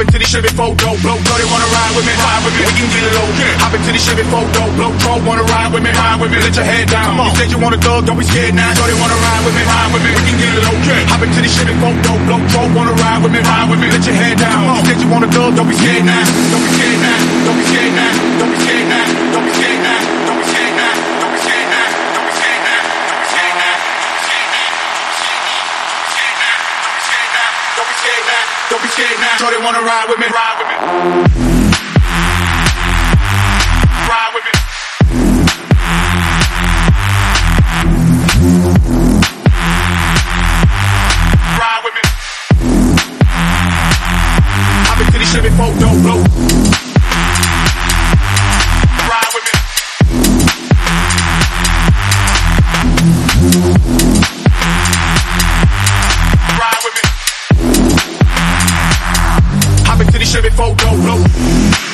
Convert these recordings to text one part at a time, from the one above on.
I've been to these Chevy folks, go, blow, so they wanna ride with me, ride with me. We can get it low. I've been to these Chevy folks, go, blow, so wanna ride with me, ride with me. Let your head down. You said you want a thug, don't be scared now. So they wanna ride with me, ride with me. We can get it low. I've been to these Chevy folks, go, blow, so wanna ride with me, ride with me. Let your head down. You said you want a thug, don't be scared now. Don't be scared now. Don't be scared now. Don't be scared now. Don't be scared now. Scared now. They wanna ride with me, ride with me. before dope. low.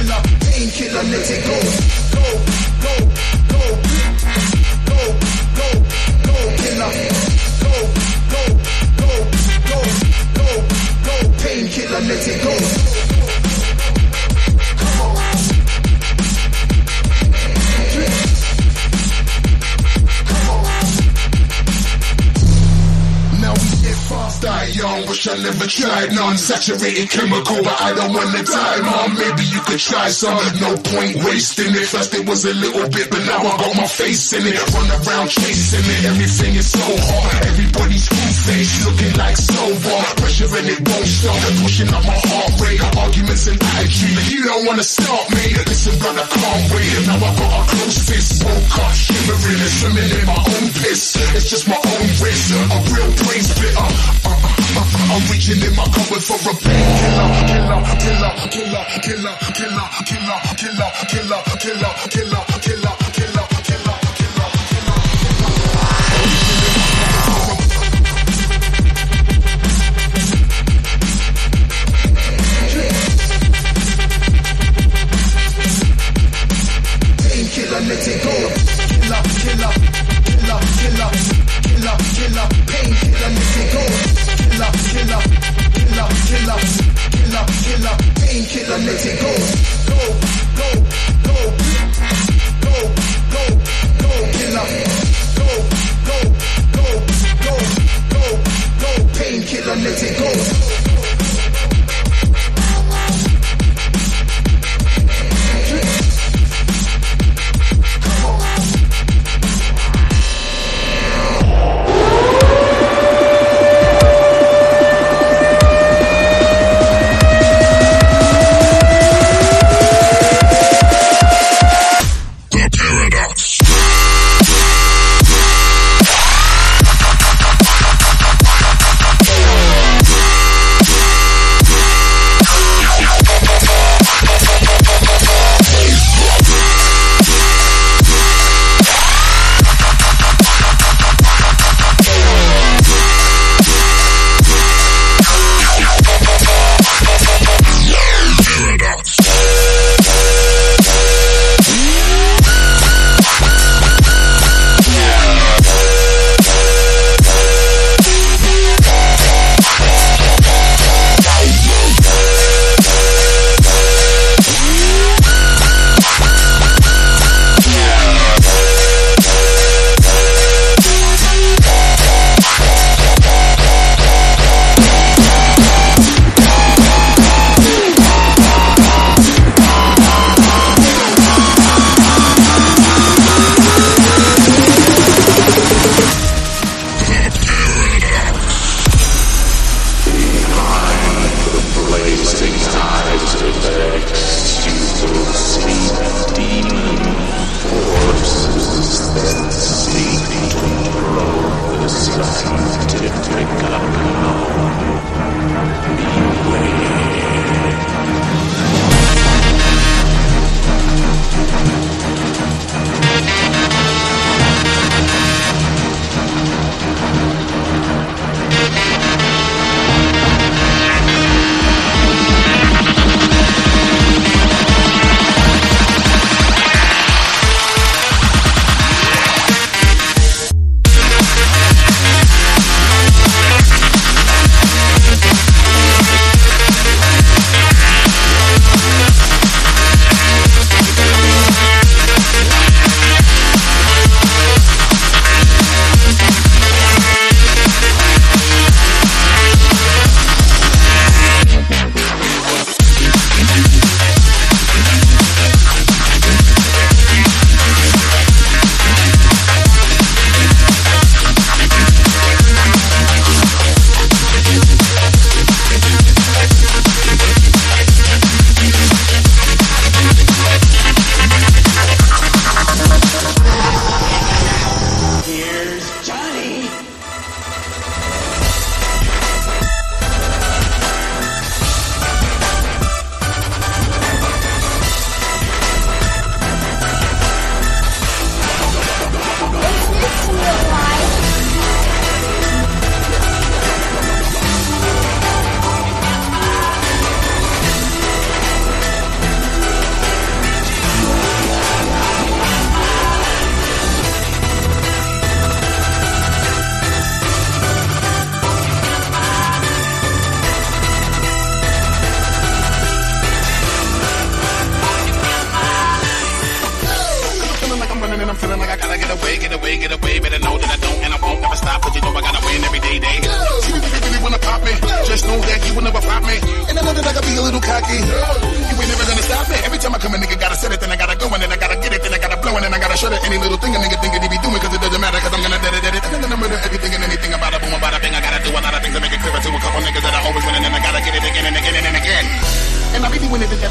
Killer, killer. Painkiller, let it. Go, tried non-saturated chemical, but I don't wanna die, mom. Maybe you could try some, no point wasting it. First it was a little bit, but now I got my face in it. Run around chasing it, everything is so hot. Everybody's full face, looking like silver. Pressure and it won't stop, pushing up my heart rate. Arguments and attitude, you don't wanna stop me. Listen, brother, can't wait. Now I got a close fist, woke up shivering and swimming in my own piss. It's just my own risk, a real brain splitter. Uh, uh, uh, uh, I'm reaching in my cupboard for a painkiller, killer, killer, killer, killer, killer, killer, killer, killer, killer, killer, killer, killer, killer, killer, let it go. Killer, killer, killer, killer, killer, killer. Painkiller, let it go killer, killer, killer, killer, painkiller, let it go, go, go, go, go, go, go, killer, go, go, go, go, go, go, painkiller, let it go.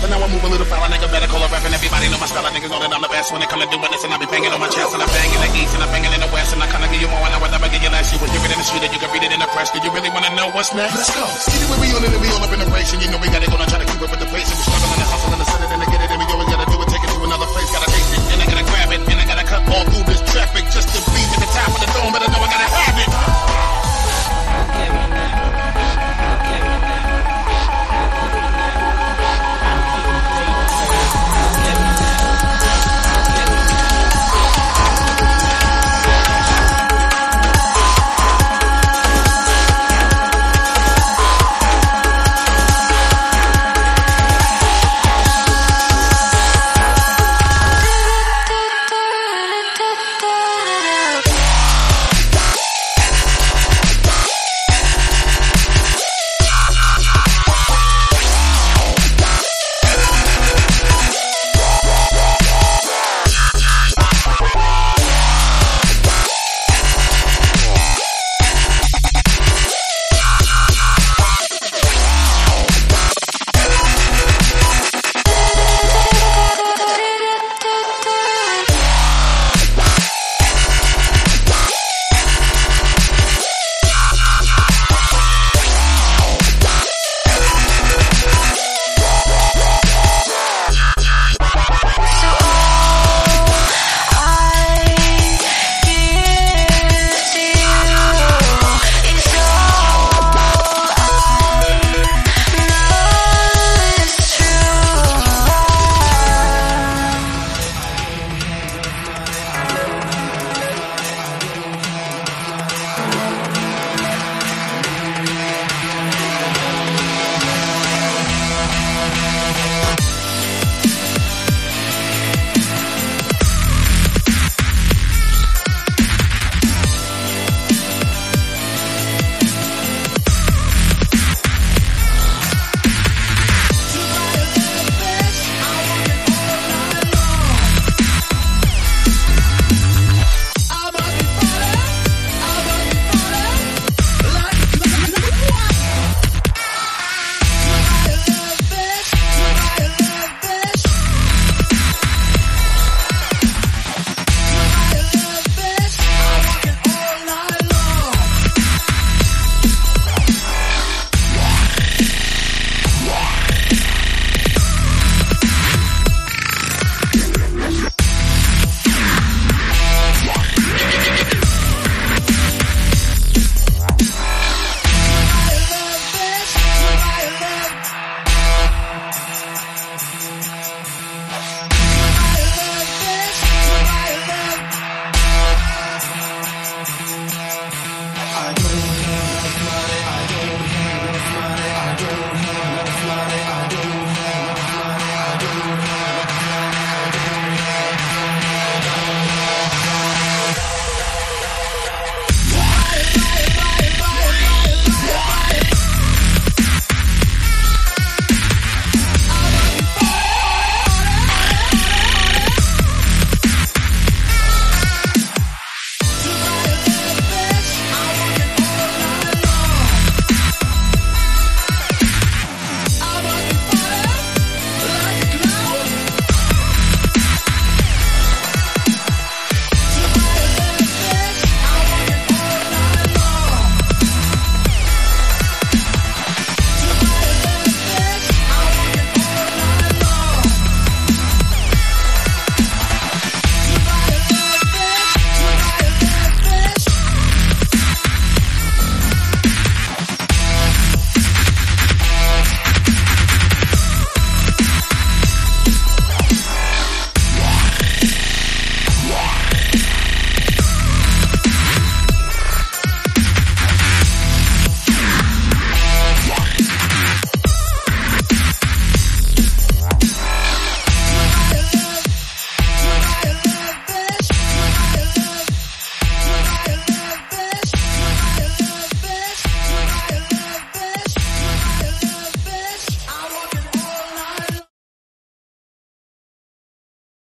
And now I move a little foul. Nigga better call a rep and everybody know my style. I niggas know that I'm the best when it come to doing this and I be banging on my chest and I bang in the east and I bang it in the west and I kinda give you more and I will never give you less. You will hear it in the street and you can read it in the press. Do you really wanna know what's next? Let's go. See the way we on it and we all up in the race and you know we gotta go and try to keep up with the pace and